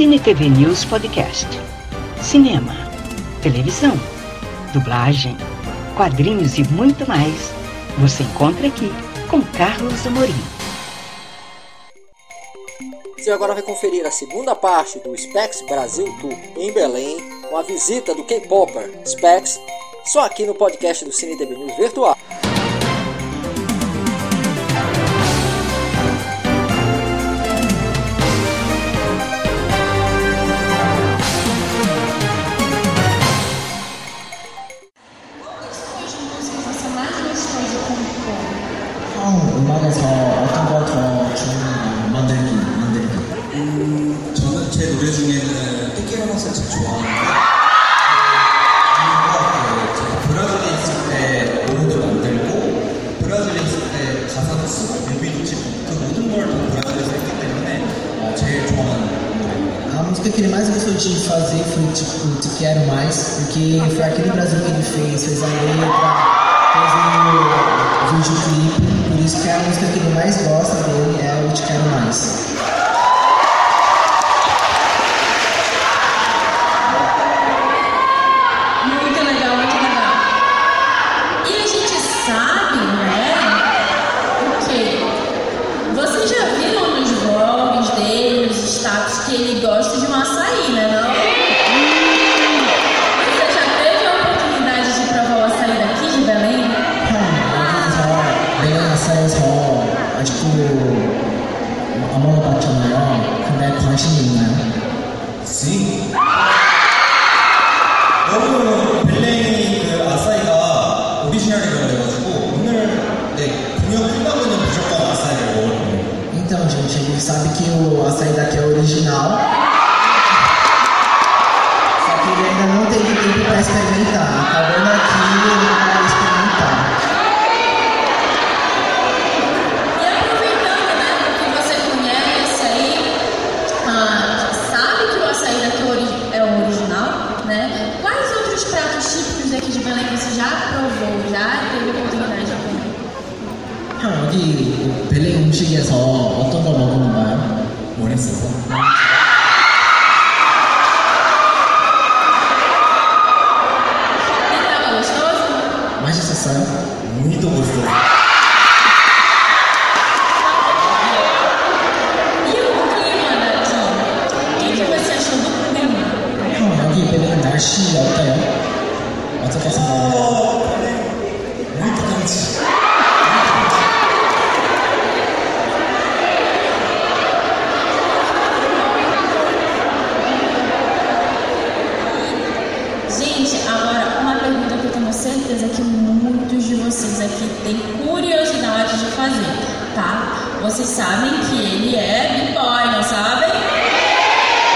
Cine TV News Podcast. Cinema, televisão, dublagem, quadrinhos e muito mais. Você encontra aqui com Carlos Amorim. Você agora vai conferir a segunda parte do Specs Brasil Tour em Belém, com a visita do K-Popper Specs, só aqui no podcast do Cine TV News Virtual. Música que ele mais gostou de fazer foi tipo Te Quero Mais, porque foi aqui no Brasil que ele fez, fez a letra, fez o videoclipe, por isso que a música que ele mais gosta dele é o Te Quero Mais. 가 가사에서 아직도 안 먹어봤잖아요. 근데 관심이 있나요? 지? 너무 벨랭이 그 아사이가 오리지널이라고 그래가지고 오늘 네, 공연 끝나고는 무조건 아사이를 먹을 거예요. Então, gente, ele sabe que o açaí daqui é original. pratos típicos daqui de Belém que você já provou, já teve oportunidade de comer? 형, 여기 벨레 음식에서 어떤 거 먹어본가요? 원했어 Certeza que muitos de vocês aqui têm curiosidade de fazer, tá? Vocês sabem que ele é b-boy, não sabem?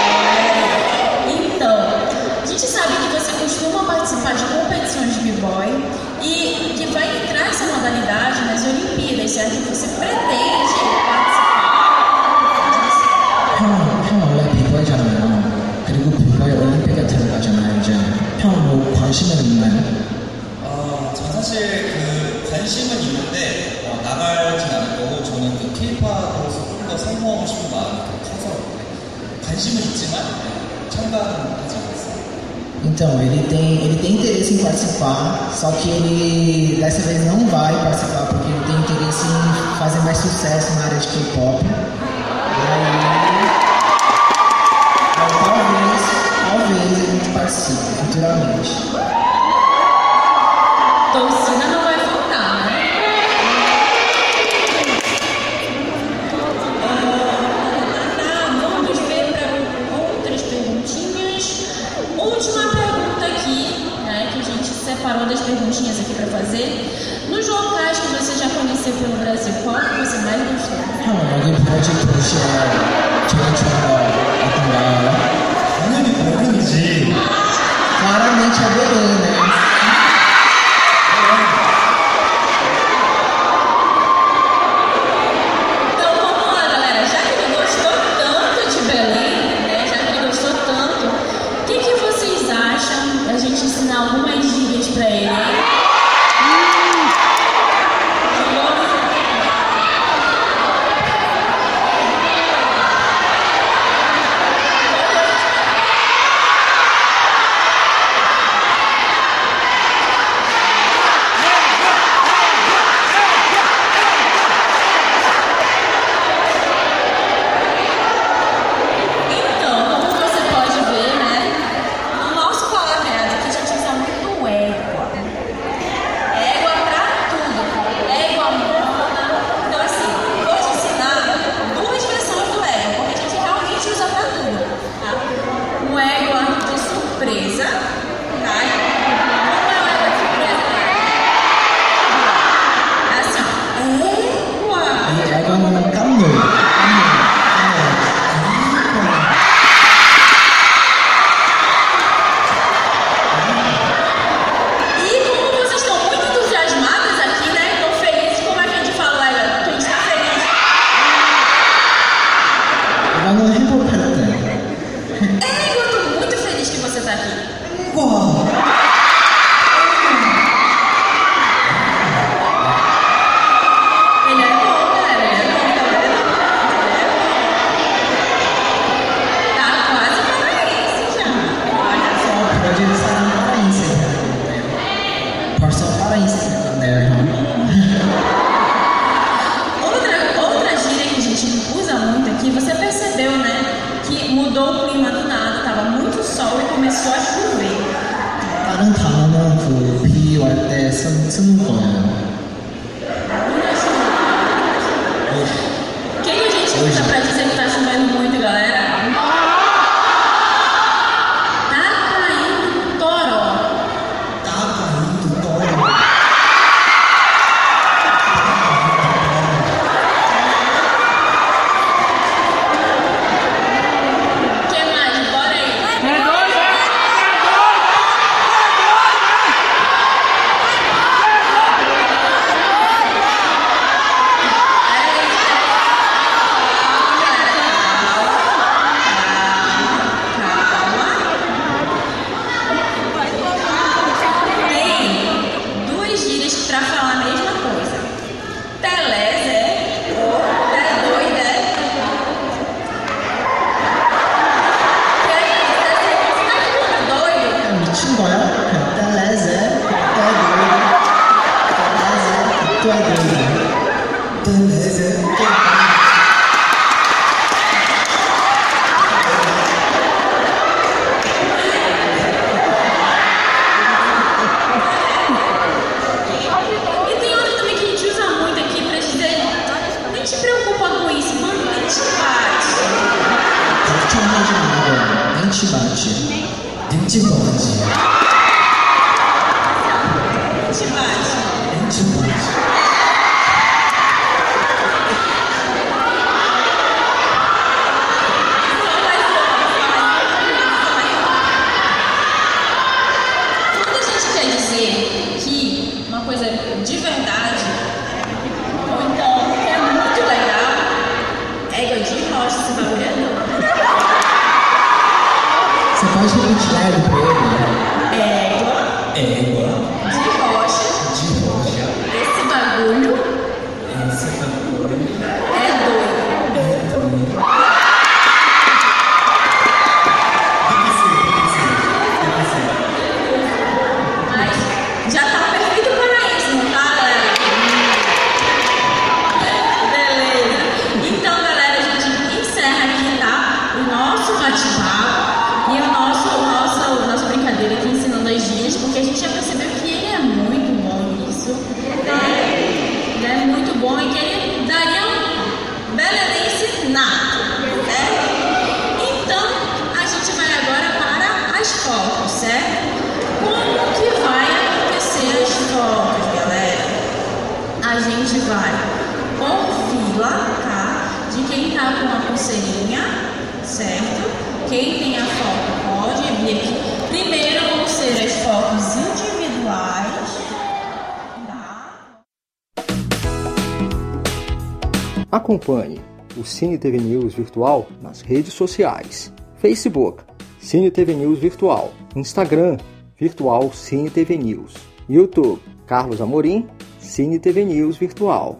É. Então, a gente sabe que você costuma participar de competições de b-boy e que vai entrar essa modalidade nas Olimpíadas, certo? Você pretende 사실 그 관심은 있는데 어, 나갈진 않을 거고 저는 그 케이팝으로서 좀 더 성공하고 싶은 마음이 더 커서 네, 관심은 있지만 네, 참가는 하지 않았어요. Então, ele tem, ele tem interesse em participar, só que ele dessa vez não vai participar porque ele tem interesse em fazer mais sucesso na área de K-pop. separou das perguntinhas aqui para fazer. Nos locais que você já conheceu pelo Brasil, qual que você mais gostou? Não, mas eu pode puxar, tirar, tirar, tirar, tirar, Claramente adorei, né? outra, outra gíria que a gente usa muito aqui, você percebeu, né? Que mudou o clima do nada, tava muito sol e começou a chover. 南巡您见过南巡 mesma identidade pra ele. Né? É, então, é. uma pulseirinha, certo? Quem tem a foto pode vir aqui. Primeiro vão ser as fotos individuais. Tá? Acompanhe o Cine TV News Virtual nas redes sociais. Facebook, Cine TV News Virtual. Instagram, Virtual Cine TV News. YouTube, Carlos Amorim, Cine TV News Virtual